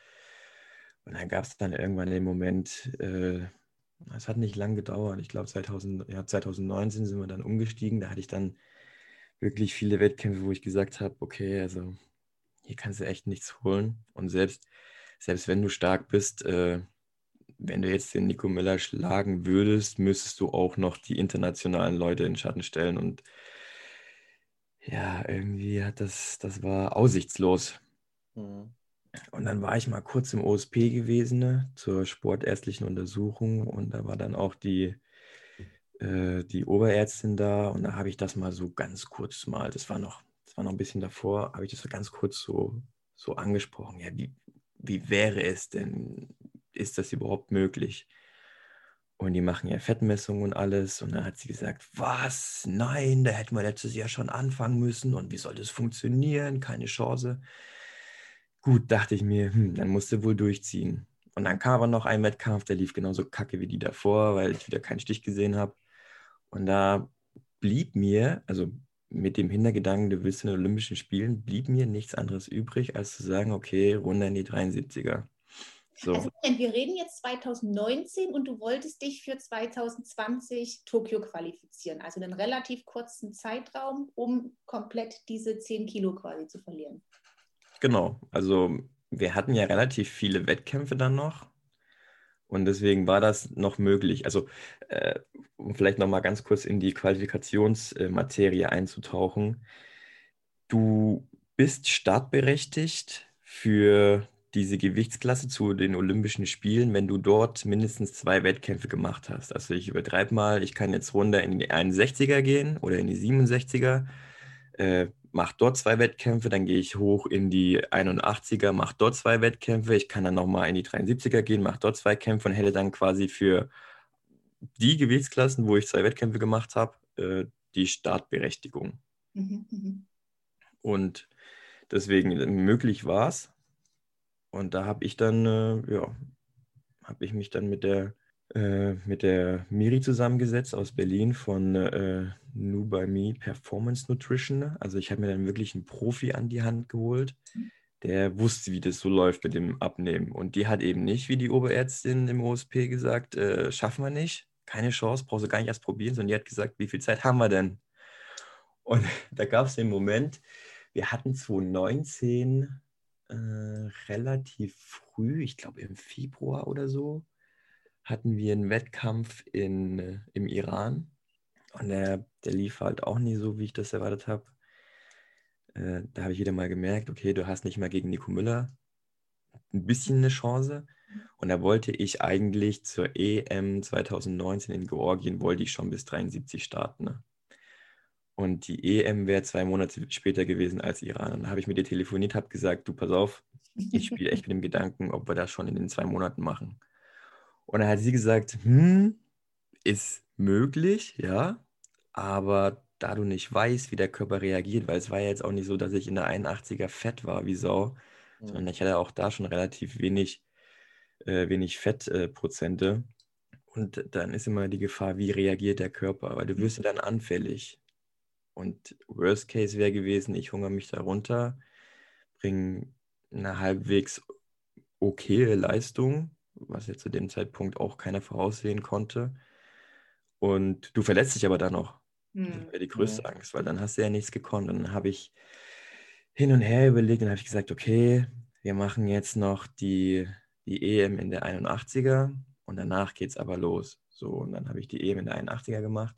und dann gab es dann irgendwann den Moment, äh, es hat nicht lang gedauert, ich glaube 2000, ja, 2019 sind wir dann umgestiegen, da hatte ich dann wirklich viele Wettkämpfe, wo ich gesagt habe, okay, also hier kannst du echt nichts holen. Und selbst, selbst wenn du stark bist, äh, wenn du jetzt den Nico Miller schlagen würdest, müsstest du auch noch die internationalen Leute in Schatten stellen. Und ja, irgendwie hat das, das war aussichtslos. Mhm. Und dann war ich mal kurz im OSP gewesen ne, zur sportärztlichen Untersuchung und da war dann auch die, äh, die Oberärztin da und da habe ich das mal so ganz kurz mal, das war noch das war noch ein bisschen davor, habe ich das so ganz kurz so, so angesprochen. Ja, wie, wie wäre es denn? Ist das überhaupt möglich? Und die machen ja Fettmessungen und alles. Und dann hat sie gesagt, was? Nein, da hätten wir letztes Jahr schon anfangen müssen. Und wie soll das funktionieren? Keine Chance. Gut, dachte ich mir, hm, dann musste wohl durchziehen. Und dann kam aber noch ein Wettkampf, der lief genauso kacke wie die davor, weil ich wieder keinen Stich gesehen habe. Und da blieb mir, also mit dem Hintergedanken, du willst in den Olympischen Spielen, blieb mir nichts anderes übrig, als zu sagen, okay, runter in die 73er. So. Also, wir reden jetzt 2019 und du wolltest dich für 2020 Tokio qualifizieren, also einen relativ kurzen Zeitraum, um komplett diese 10 Kilo quasi zu verlieren. Genau, also wir hatten ja relativ viele Wettkämpfe dann noch und deswegen war das noch möglich. Also, äh, um vielleicht noch mal ganz kurz in die Qualifikationsmaterie einzutauchen. Du bist startberechtigt für diese Gewichtsklasse zu den Olympischen Spielen, wenn du dort mindestens zwei Wettkämpfe gemacht hast. Also ich übertreibe mal, ich kann jetzt runter in die 61er gehen oder in die 67er. Äh, mache dort zwei Wettkämpfe, dann gehe ich hoch in die 81er, mache dort zwei Wettkämpfe, ich kann dann nochmal in die 73er gehen, mache dort zwei Kämpfe und hätte dann quasi für die Gewichtsklassen, wo ich zwei Wettkämpfe gemacht habe, äh, die Startberechtigung. Mhm, mhm. Und deswegen möglich war es. Und da habe ich dann, äh, ja, habe ich mich dann mit der äh, mit der Miri zusammengesetzt aus Berlin von äh, Nu by Me Performance Nutrition. Also ich habe mir dann wirklich einen Profi an die Hand geholt, der wusste, wie das so läuft mit dem Abnehmen. Und die hat eben nicht, wie die Oberärztin im OSP gesagt, äh, schaffen wir nicht, keine Chance, brauchst du gar nicht erst probieren, sondern die hat gesagt, wie viel Zeit haben wir denn? Und da gab es den Moment, wir hatten 2019 äh, relativ früh, ich glaube im Februar oder so, hatten wir einen Wettkampf in, äh, im Iran. Und der, der lief halt auch nie so, wie ich das erwartet habe. Äh, da habe ich wieder mal gemerkt, okay, du hast nicht mal gegen Nico Müller ein bisschen eine Chance. Und da wollte ich eigentlich zur EM 2019 in Georgien, wollte ich schon bis 73 starten. Ne? Und die EM wäre zwei Monate später gewesen als Iran. Und dann habe ich mit ihr telefoniert, habe gesagt, du pass auf, ich spiele echt mit dem Gedanken, ob wir das schon in den zwei Monaten machen. Und dann hat sie gesagt, hm, ist möglich, ja, aber da du nicht weißt, wie der Körper reagiert, weil es war ja jetzt auch nicht so, dass ich in der 81er fett war wie Sau, mhm. sondern ich hatte auch da schon relativ wenig, äh, wenig Fettprozente. Äh, und dann ist immer die Gefahr, wie reagiert der Körper, weil du wirst ja dann anfällig. Und Worst Case wäre gewesen, ich hungere mich da runter, bringe eine halbwegs okaye Leistung, was ja zu dem Zeitpunkt auch keiner voraussehen konnte. Und du verletzt dich aber dann noch. Das hm. wäre die größte. Angst, weil dann hast du ja nichts gekonnt. Und dann habe ich hin und her überlegt und habe ich gesagt, okay, wir machen jetzt noch die, die EM in der 81er und danach geht es aber los. So, und dann habe ich die EM in der 81er gemacht.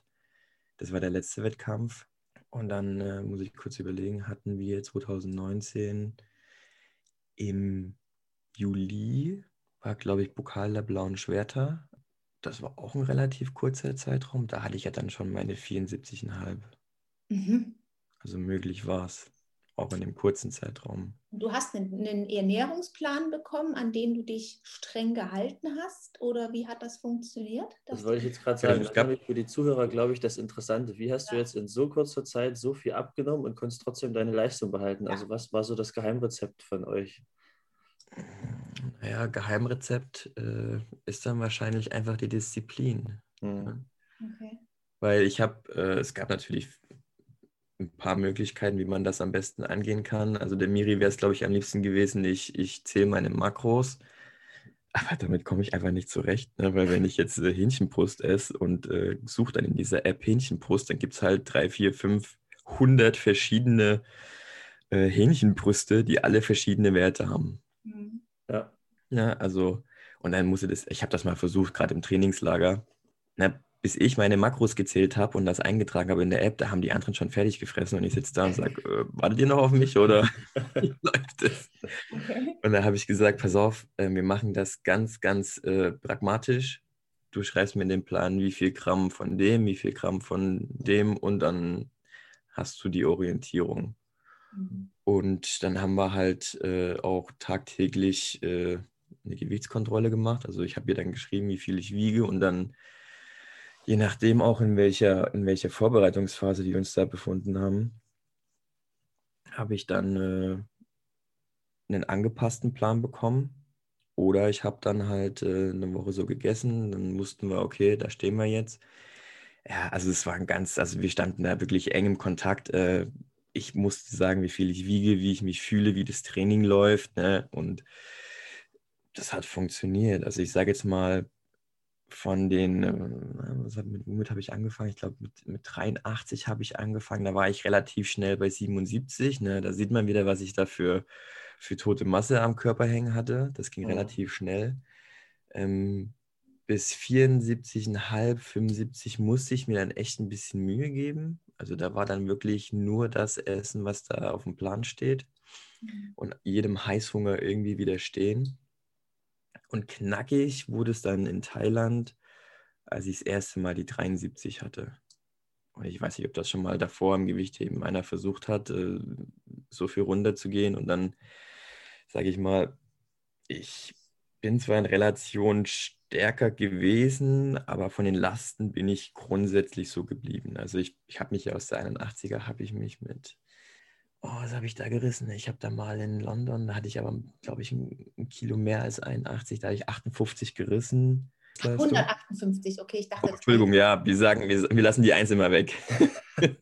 Das war der letzte Wettkampf. Und dann äh, muss ich kurz überlegen, hatten wir 2019 im Juli, war glaube ich Pokal der blauen Schwerter. Das war auch ein relativ kurzer Zeitraum. Da hatte ich ja dann schon meine 74,5. Mhm. Also möglich war es, auch in dem kurzen Zeitraum. Du hast einen, Ernährungsplan bekommen, an dem du dich streng gehalten hast? Oder wie hat das funktioniert? Das wollte ich jetzt gerade sagen. Das ist für die Zuhörer, glaube ich, das Interessante. Wie hast ja. du jetzt in so kurzer Zeit so viel abgenommen und konntest trotzdem deine Leistung behalten? Ja. Also was war so das Geheimrezept von euch? Naja, Geheimrezept äh, ist dann wahrscheinlich einfach die Disziplin. Mhm. Okay. Weil ich habe, äh, es gab natürlich ein paar Möglichkeiten, wie man das am besten angehen kann. Also der Miri wäre es, glaube ich, am liebsten gewesen, ich, ich zähle meine Makros. Aber damit komme ich einfach nicht zurecht, ne? weil wenn ich jetzt äh, Hähnchenbrust esse und äh, suche dann in dieser App Hähnchenbrust, dann gibt es halt drei, vier, fünf, hundert verschiedene äh, Hähnchenbrüste, die alle verschiedene Werte haben. Mhm. Ja. Ja, also, und dann musste das, ich habe das mal versucht, gerade im Trainingslager. Ne, bis ich meine Makros gezählt habe und das eingetragen habe in der App, da haben die anderen schon fertig gefressen und ich sitze da und sage, äh, wartet ihr noch auf mich oder läuft es? Okay. Und da habe ich gesagt, pass auf, äh, wir machen das ganz, ganz äh, pragmatisch. Du schreibst mir in den Plan, wie viel Gramm von dem, wie viel Gramm von dem und dann hast du die Orientierung. Mhm. Und dann haben wir halt äh, auch tagtäglich äh, eine Gewichtskontrolle gemacht. Also ich habe ihr dann geschrieben, wie viel ich wiege und dann je nachdem auch in welcher, in welcher Vorbereitungsphase wir uns da befunden haben, habe ich dann äh, einen angepassten Plan bekommen. Oder ich habe dann halt äh, eine Woche so gegessen, dann wussten wir, okay, da stehen wir jetzt. Ja, also es war ein ganz, also wir standen da wirklich eng im Kontakt. Äh, ich musste sagen, wie viel ich wiege, wie ich mich fühle, wie das Training läuft. Ne? Und das hat funktioniert. Also ich sage jetzt mal, von den, äh, mit, womit habe ich angefangen? Ich glaube, mit, mit 83 habe ich angefangen. Da war ich relativ schnell bei 77. Ne? Da sieht man wieder, was ich da für, für tote Masse am Körper hängen hatte. Das ging ja. Mhm. relativ schnell. Ähm, bis 74,5, 75 musste ich mir dann echt ein bisschen Mühe geben. Also da war dann wirklich nur das Essen, was da auf dem Plan steht mhm. und jedem Heißhunger irgendwie widerstehen. Und knackig wurde es dann in Thailand, als ich das erste Mal die 73 hatte. Und ich weiß nicht, ob das schon mal davor im Gewichtheben einer versucht hat, äh, so viel runterzugehen. Und dann, sage ich mal, ich bin zwar in Relation stärker gewesen, aber von den Lasten bin ich grundsätzlich so geblieben. Also ich, ich habe mich ja aus der 81er, habe ich mich mit Oh, was habe ich da gerissen? Ich habe da mal in London, da hatte ich aber, glaube ich, ein, Kilo mehr als 81, da hatte ich 58 gerissen. 158, okay, ich dachte. Oh, Entschuldigung, ja, wir sagen, wir, wir lassen die Eins immer weg.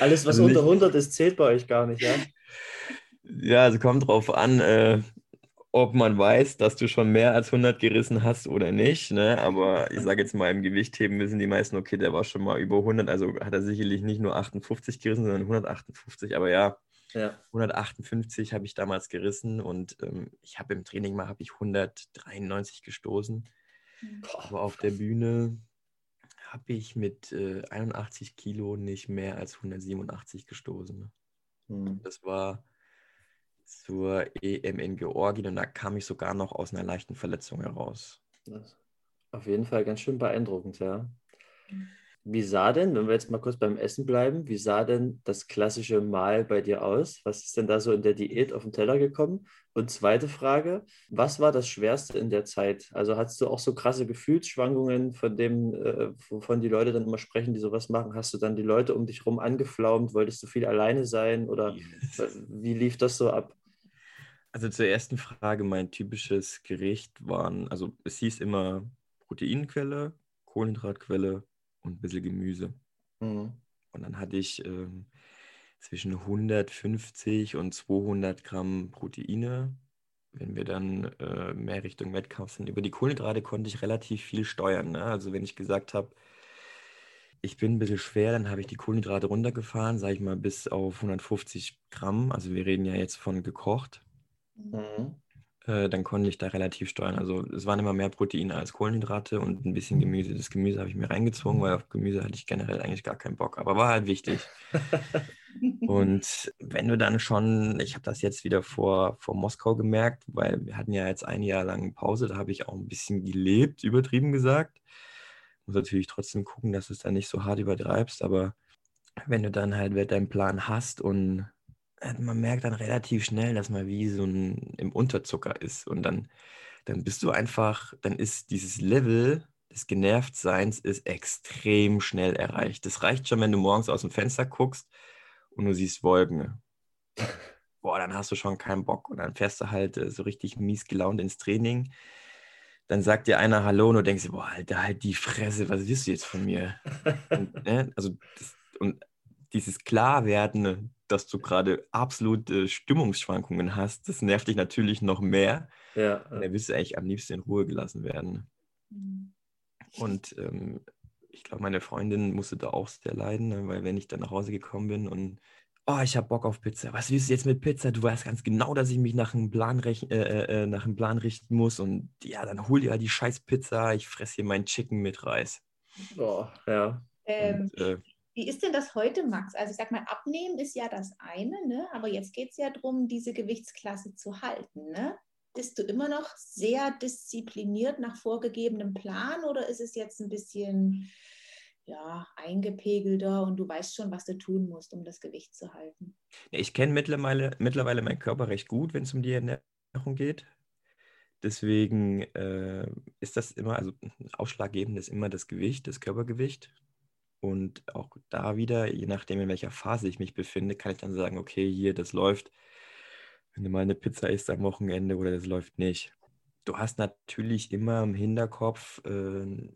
Alles, was also unter 100 ist, zählt bei euch gar nicht, ja? Ja, also kommt drauf an, äh, ob man weiß, dass du schon mehr als 100 gerissen hast oder nicht. Ne? Aber ich sage jetzt mal, im Gewichtheben wissen die meisten, okay, der war schon mal über 100. Also hat er sicherlich nicht nur 58 gerissen, sondern 158. Aber ja, ja. 158 habe ich damals gerissen und ähm, ich habe im Training mal ich 193 gestoßen. Boah, Aber auf der Bühne habe ich mit äh, 81 Kilo nicht mehr als 187 gestoßen. Mhm. Das war zur EM in Georgien und da kam ich sogar noch aus einer leichten Verletzung heraus. Auf jeden Fall ganz schön beeindruckend, ja. Wie sah denn, wenn wir jetzt mal kurz beim Essen bleiben, wie sah denn das klassische Mahl bei dir aus? Was ist denn da so in der Diät auf den Teller gekommen? Und zweite Frage, was war das Schwerste in der Zeit? Also hattest du auch so krasse Gefühlsschwankungen, von dem, äh, wovon die Leute dann immer sprechen, die sowas machen? Hast du dann die Leute um dich rum angeflaumt? Wolltest du viel alleine sein? Oder wie lief das so ab? Also zur ersten Frage, mein typisches Gericht waren, also es hieß immer Proteinquelle, Kohlenhydratquelle und ein bisschen Gemüse. Mhm. Und dann hatte ich ähm, zwischen 150 und 200 Gramm Proteine. Wenn wir dann äh, mehr Richtung Wettkampf sind, über die Kohlenhydrate konnte ich relativ viel steuern. Ne? Also wenn ich gesagt habe, ich bin ein bisschen schwer, dann habe ich die Kohlenhydrate runtergefahren, sage ich mal, bis auf 150 Gramm. Also wir reden ja jetzt von gekocht. Mhm. Äh, dann konnte ich da relativ steuern. Also es waren immer mehr Proteine als Kohlenhydrate und ein bisschen Gemüse. Das Gemüse habe ich mir reingezwungen, weil auf Gemüse hatte ich generell eigentlich gar keinen Bock, aber war halt wichtig. und wenn du dann schon, ich habe das jetzt wieder vor, vor Moskau gemerkt, weil wir hatten ja jetzt ein Jahr lang Pause, da habe ich auch ein bisschen gelebt, übertrieben gesagt. Muss natürlich trotzdem gucken, dass du es dann nicht so hart übertreibst, aber wenn du dann halt deinen Plan hast und man merkt dann relativ schnell, dass man wie so ein im Unterzucker ist. Und dann, dann bist du einfach, dann ist dieses Level des Genervtseins ist extrem schnell erreicht. Das reicht schon, wenn du morgens aus dem Fenster guckst und du siehst Wolken. Boah, dann hast du schon keinen Bock. Und dann fährst du halt äh, so richtig mies gelaunt ins Training. Dann sagt dir einer Hallo und du denkst, boah, Alter, halt die Fresse, was willst du jetzt von mir? und, ne? Also, das, und dieses Klarwerden, dass du gerade absolute Stimmungsschwankungen hast, das nervt dich natürlich noch mehr. Ja. Und da willst du eigentlich am liebsten in Ruhe gelassen werden. Mhm. Und ähm, ich glaube, meine Freundin musste da auch sehr leiden, ne, weil wenn ich dann nach Hause gekommen bin und oh, ich habe Bock auf Pizza. Was willst du jetzt mit Pizza? Du weißt ganz genau, dass ich mich nach einem Plan, rech äh, äh, äh, nach einem Plan richten muss. Und ja, dann hol dir halt die scheiß Pizza. Ich fresse hier meinen Chicken mit Reis. Oh, ja. Ähm, Und, äh, Wie ist denn das heute, Max? Also ich sag mal, abnehmen ist ja das eine, ne? aber jetzt geht es ja darum, diese Gewichtsklasse zu halten. Ne? Bist du immer noch sehr diszipliniert nach vorgegebenem Plan oder ist es jetzt ein bisschen ja, eingepegelter und du weißt schon, was du tun musst, um das Gewicht zu halten? Ich kenne mittlerweile, mittlerweile meinen Körper recht gut, wenn es um die Ernährung geht. Deswegen äh, ist das immer, also ausschlaggebend ist immer das Gewicht, das Körpergewicht. Und auch da wieder, je nachdem, in welcher Phase ich mich befinde, kann ich dann sagen, okay, hier, das läuft, wenn du mal eine Pizza isst am Wochenende oder das läuft nicht. Du hast natürlich immer im Hinterkopf äh,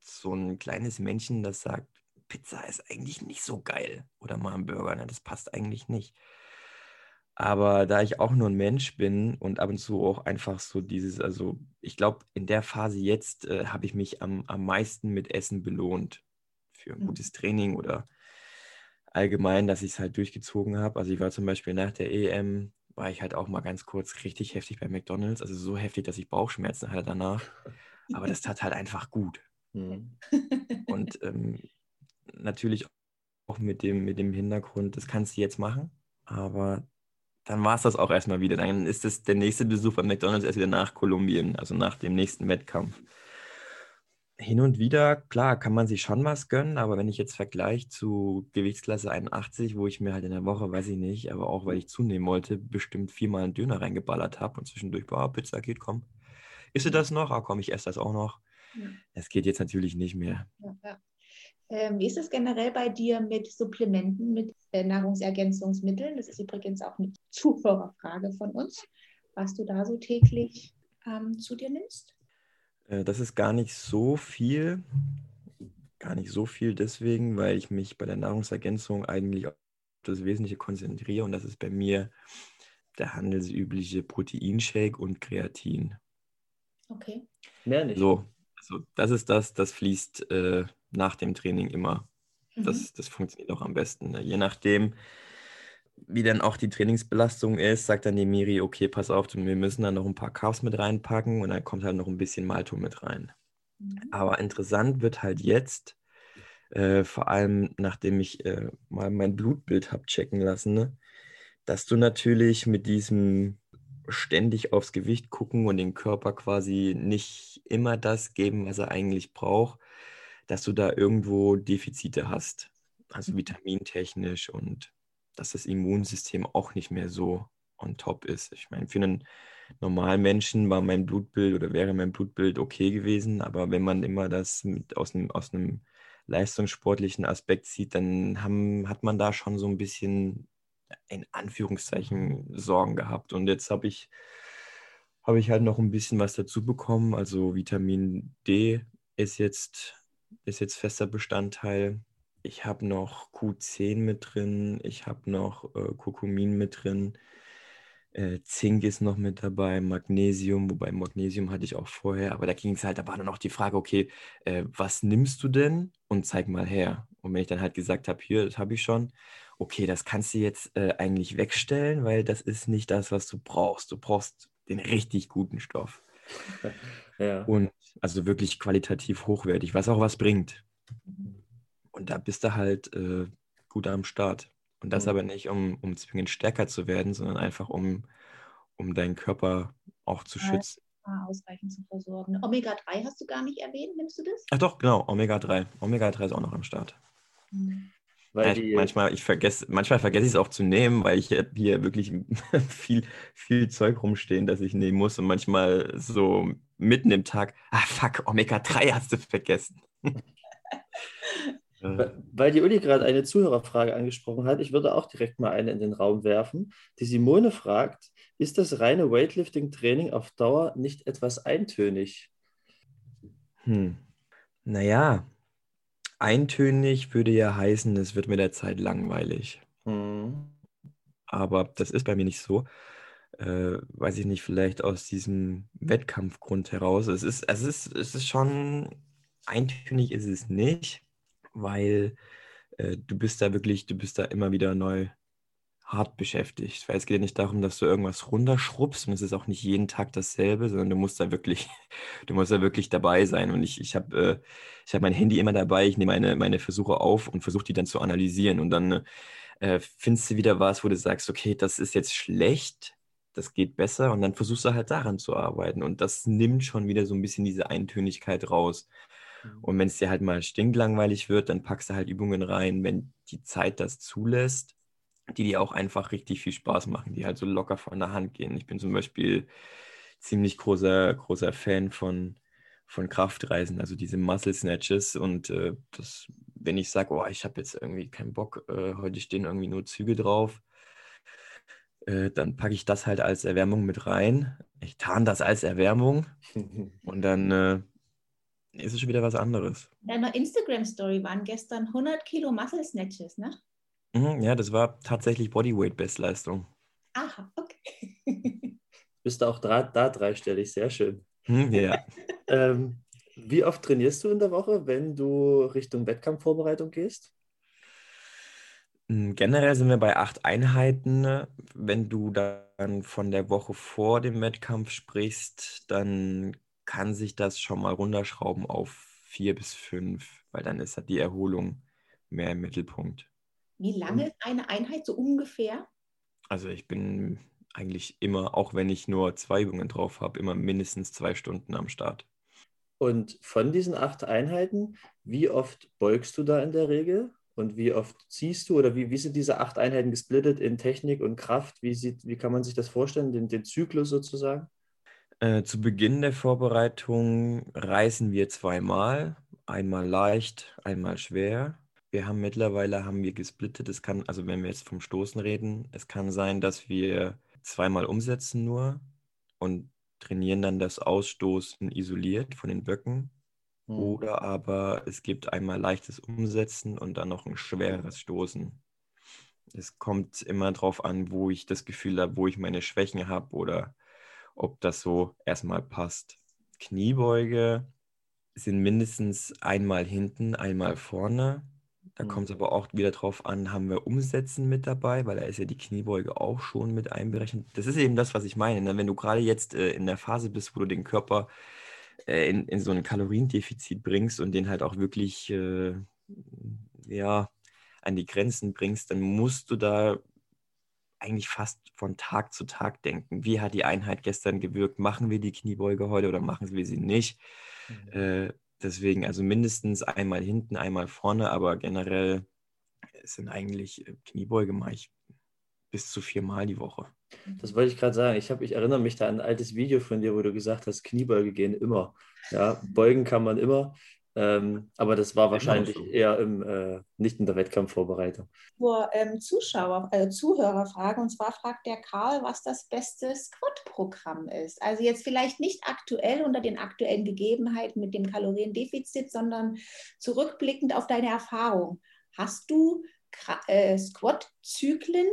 so ein kleines Männchen, das sagt, Pizza ist eigentlich nicht so geil. Oder mal ein Burger, ne? das passt eigentlich nicht. Aber da ich auch nur ein Mensch bin und ab und zu auch einfach so dieses, also ich glaube, in der Phase jetzt äh, habe ich mich am, am meisten mit Essen belohnt für ein gutes Training oder allgemein, dass ich es halt durchgezogen habe. Also ich war zum Beispiel nach der EM, war ich halt auch mal ganz kurz richtig heftig bei McDonald's. Also so heftig, dass ich Bauchschmerzen hatte danach. Aber das tat halt einfach gut. Mhm. Und ähm, natürlich auch mit dem, mit dem Hintergrund, das kannst du jetzt machen, aber dann war es das auch erstmal wieder. Dann ist es der nächste Besuch bei McDonalds erst wieder nach Kolumbien, also nach dem nächsten Wettkampf. Hin und wieder, klar, kann man sich schon was gönnen, aber wenn ich jetzt vergleiche zu Gewichtsklasse 81, wo ich mir halt in der Woche, weiß ich nicht, aber auch weil ich zunehmen wollte, bestimmt viermal einen Döner reingeballert habe und zwischendurch, boah, Pizza geht, komm. Isst du das noch? Ah, komm, ich esse das auch noch. Ja. Das geht jetzt natürlich nicht mehr. Ja, ja. Ähm, wie ist es generell bei dir mit Supplementen, mit äh, Nahrungsergänzungsmitteln? Das ist übrigens auch eine Zuhörerfrage von uns, was du da so täglich ähm, zu dir nimmst. Äh, Das ist gar nicht so viel. Gar nicht so viel deswegen, weil ich mich bei der Nahrungsergänzung eigentlich auf das Wesentliche konzentriere und das ist bei mir der handelsübliche Proteinshake und Kreatin. Okay. Mehr nicht. So, also das ist das, das fließt äh, nach dem Training immer. Mhm. Das, das funktioniert auch am besten. Ne? Je nachdem, wie dann auch die Trainingsbelastung ist, sagt dann die Miri, okay, pass auf, wir müssen dann noch ein paar Carbs mit reinpacken und dann kommt halt noch ein bisschen Malto mit rein. Mhm. Aber interessant wird halt jetzt, äh, vor allem nachdem ich äh, mal mein Blutbild habe checken lassen, ne, dass du natürlich mit diesem ständig aufs Gewicht gucken und den Körper quasi nicht immer das geben, was er eigentlich braucht, dass du da irgendwo Defizite hast. Also vitamintechnisch und dass das Immunsystem auch nicht mehr so on top ist. Ich meine, für einen normalen Menschen war mein Blutbild oder wäre mein Blutbild okay gewesen, aber wenn man immer das mit aus einem, aus einem leistungssportlichen Aspekt sieht, dann haben, hat man da schon so ein bisschen in Anführungszeichen Sorgen gehabt. Und jetzt habe ich, habe ich halt noch ein bisschen was dazu bekommen. Also Vitamin D ist jetzt, ist jetzt fester Bestandteil. Ich habe noch Q10 mit drin, ich habe noch äh, Kurkumin mit drin, äh, Zink ist noch mit dabei, Magnesium, wobei Magnesium hatte ich auch vorher, aber da ging es halt, da war dann auch die Frage, okay, äh, was nimmst du denn und zeig mal her. Und wenn ich dann halt gesagt habe, hier, das habe ich schon, okay, das kannst du jetzt äh, eigentlich wegstellen, weil das ist nicht das, was du brauchst. Du brauchst den richtig guten Stoff. Ja. Und also wirklich qualitativ hochwertig, was auch was bringt. Und da bist du halt äh, gut am Start. Und das mhm. aber nicht, um, um zwingend stärker zu werden, sondern einfach, um, um deinen Körper auch zu ja, schützen. Ausreichend zu versorgen. Omega-3 hast du gar nicht erwähnt, nimmst du das? Ach doch, genau, Omega-3. Omega-3 ist auch noch am Start. Mhm. Weil die, manchmal, ich vergesse, manchmal vergesse ich es auch zu nehmen, weil ich hier wirklich viel, viel Zeug rumstehen, das ich nehmen muss. Und manchmal so mitten im Tag, ah fuck, Omega-3 hast du vergessen. Weil die Uli gerade eine Zuhörerfrage angesprochen hat, ich würde auch direkt mal eine in den Raum werfen. Die Simone fragt, ist das reine Weightlifting-Training auf Dauer nicht etwas eintönig? Hm. Naja, eintönig würde ja heißen, es wird mit der Zeit langweilig. Mhm. Aber das ist bei mir nicht so. Äh, weiß ich nicht, vielleicht aus diesem Wettkampfgrund heraus. Es ist, es ist, es ist schon eintönig ist es nicht, weil äh, du bist da wirklich, du bist da immer wieder neu hart beschäftigt. Weil es geht ja nicht darum, dass du irgendwas runterschrubbst und es ist auch nicht jeden Tag dasselbe, sondern du musst da wirklich, du musst da wirklich dabei sein. Und ich, ich habe äh, hab mein Handy immer dabei, ich nehme meine, meine Versuche auf und versuche die dann zu analysieren. Und dann äh, findest du wieder was, wo du sagst, okay, das ist jetzt schlecht, das geht besser und dann versuchst du halt daran zu arbeiten. Und das nimmt schon wieder so ein bisschen diese Eintönigkeit raus. Mhm. Und wenn es dir halt mal stinklangweilig wird, dann packst du halt Übungen rein, wenn die Zeit das zulässt die dir auch einfach richtig viel Spaß machen, die halt so locker von der Hand gehen. Ich bin zum Beispiel ziemlich großer, großer Fan von, von Kraftreisen, also diese Muscle Snatches. Und äh, das, wenn ich sage, oh, ich habe jetzt irgendwie keinen Bock, äh, heute stehen irgendwie nur Züge drauf, äh, dann packe ich das halt als Erwärmung mit rein. Ich tarn das als Erwärmung und dann äh, ist es schon wieder was anderes. Deiner Instagram-Story waren gestern 100 Kilo Muscle Snatches, ne? Mhm, ja, das war tatsächlich Bodyweight-Bestleistung. Aha, okay. Bist du auch da, da dreistellig, sehr schön. Hm, ja. ähm, wie oft trainierst du in der Woche, wenn du Richtung Wettkampfvorbereitung gehst? Hm, generell sind wir bei acht Einheiten. Wenn du dann von der Woche vor dem Wettkampf sprichst, dann kann sich das schon mal runterschrauben auf vier bis fünf, weil dann ist halt die Erholung mehr im Mittelpunkt. Wie lange ist eine Einheit so ungefähr? Also ich bin eigentlich immer, auch wenn ich nur zwei Übungen drauf habe, immer mindestens zwei Stunden am Start. Und von diesen acht Einheiten, wie oft beugst du da in der Regel? Und wie oft ziehst du oder wie, wie sind diese acht Einheiten gesplittet in Technik und Kraft? Wie, sieht, wie kann man sich das vorstellen, den, den Zyklus sozusagen? Äh, zu Beginn der Vorbereitung reisen wir zweimal. Einmal leicht, einmal schwer. Wir haben mittlerweile haben wir gesplittet. Es kann, also wenn wir jetzt vom Stoßen reden, es kann sein, dass wir zweimal umsetzen nur und trainieren dann das Ausstoßen isoliert von den Böcken. Mhm. Oder aber es gibt einmal leichtes Umsetzen und dann noch ein schweres Stoßen. Es kommt immer darauf an, wo ich das Gefühl habe, wo ich meine Schwächen habe oder ob das so erstmal passt. Kniebeuge sind mindestens einmal hinten, einmal vorne. Da mhm. kommt es aber auch wieder drauf an, haben wir Umsetzen mit dabei, weil da ist ja die Kniebeuge auch schon mit einberechnet. Das ist eben das, was ich meine. Ne? Wenn du gerade jetzt äh, in der Phase bist, wo du den Körper äh, in, in so ein Kaloriendefizit bringst und den halt auch wirklich äh, ja, an die Grenzen bringst, dann musst du da eigentlich fast von Tag zu Tag denken. Wie hat die Einheit gestern gewirkt? Machen wir die Kniebeuge heute oder machen wir sie nicht? Mhm. Äh, deswegen, also mindestens einmal hinten, einmal vorne, aber generell sind eigentlich äh, Kniebeuge mache ich bis zu viermal die Woche. Das wollte ich gerade sagen. Ich, hab, ich erinnere mich da an ein altes Video von dir, wo du gesagt hast, Kniebeuge gehen immer. Ja, beugen kann man immer. Ähm, aber das war wahrscheinlich so. eher im, äh, nicht in der Wettkampfvorbereitung. Nur ähm, Zuschauer, äh, Zuhörerfrage, und zwar fragt der Karl, was das beste Squat-Programm ist. Also jetzt vielleicht nicht aktuell unter den aktuellen Gegebenheiten mit dem Kaloriendefizit, sondern zurückblickend auf deine Erfahrung. Hast du äh, Squat-Zyklen,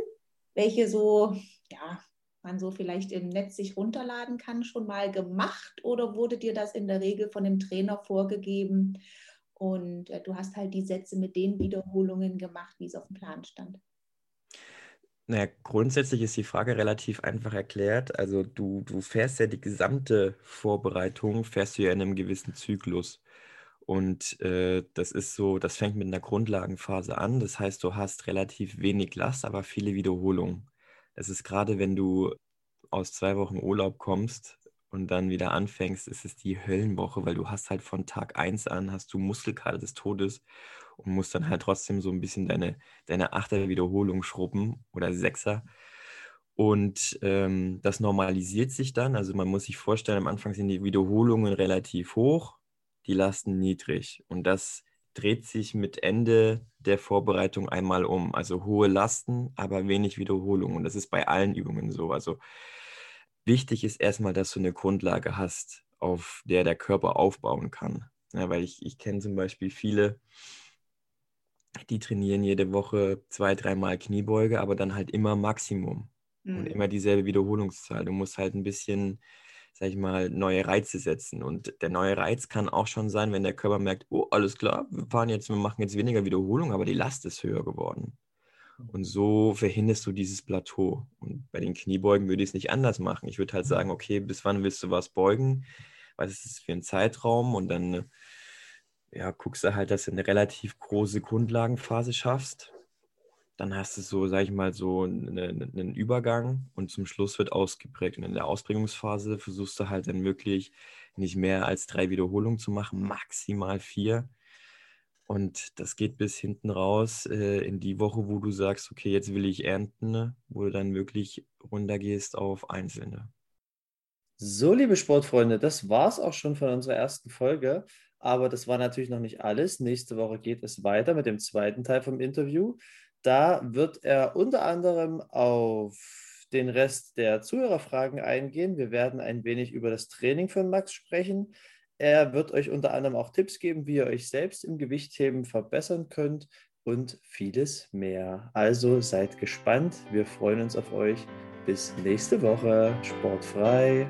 welche so, ja, man so vielleicht im Netz sich runterladen kann, schon mal gemacht oder wurde dir das in der Regel von dem Trainer vorgegeben und äh, du hast halt die Sätze mit den Wiederholungen gemacht, wie es auf dem Plan stand? Naja, grundsätzlich ist die Frage relativ einfach erklärt. Also du, du fährst ja die gesamte Vorbereitung, fährst du ja in einem gewissen Zyklus. Und äh, das ist so, das fängt mit einer Grundlagenphase an. Das heißt, du hast relativ wenig Last, aber viele Wiederholungen. Es ist gerade, wenn du aus zwei Wochen Urlaub kommst und dann wieder anfängst, ist es die Höllenwoche, weil du hast halt von Tag 1 an, hast du Muskelkater des Todes und musst dann halt trotzdem so ein bisschen deine, deine Achter Wiederholung schrubben oder Sechser. Und ähm, das normalisiert sich dann. Also man muss sich vorstellen, am Anfang sind die Wiederholungen relativ hoch, die Lasten niedrig. Und das dreht sich mit Ende der Vorbereitung einmal um. Also hohe Lasten, aber wenig Wiederholung. Und das ist bei allen Übungen so. Also wichtig ist erstmal, dass du eine Grundlage hast, auf der der Körper aufbauen kann. Ja, weil ich, ich kenne zum Beispiel viele, die trainieren jede Woche zwei, dreimal Kniebeuge, aber dann halt immer Maximum. Mhm. Und immer dieselbe Wiederholungszahl. Du musst halt ein bisschen sag ich mal, neue Reize setzen. Und der neue Reiz kann auch schon sein, wenn der Körper merkt, oh, alles klar, wir fahren jetzt, wir machen jetzt weniger Wiederholung, aber die Last ist höher geworden. Und mhm. so verhinderst du dieses Plateau. Und bei den Kniebeugen würde ich es nicht anders machen. Ich würde halt sagen, okay, bis wann willst du was beugen? Was ist das für ein Zeitraum? Und dann ja, guckst du halt, dass du eine relativ große Grundlagenphase schaffst dann hast du so, sag ich mal, so einen, einen Übergang und zum Schluss wird ausgeprägt. Und in der Ausbringungsphase versuchst du halt dann wirklich nicht mehr als drei Wiederholungen zu machen, maximal vier. Und das geht bis hinten raus äh, in die Woche, wo du sagst, okay, jetzt will ich ernten, wo du dann wirklich runtergehst auf Einzelne. So, liebe Sportfreunde, das war es auch schon von unserer ersten Folge. Aber das war natürlich noch nicht alles. Nächste Woche geht es weiter mit dem zweiten Teil vom Interview. Da wird er unter anderem auf den Rest der Zuhörerfragen eingehen. Wir werden ein wenig über das Training von Max sprechen. Er wird euch unter anderem auch Tipps geben, wie ihr euch selbst im Gewichtheben verbessern könnt und vieles mehr. Also seid gespannt. Wir freuen uns auf euch. Bis nächste Woche. Sportfrei.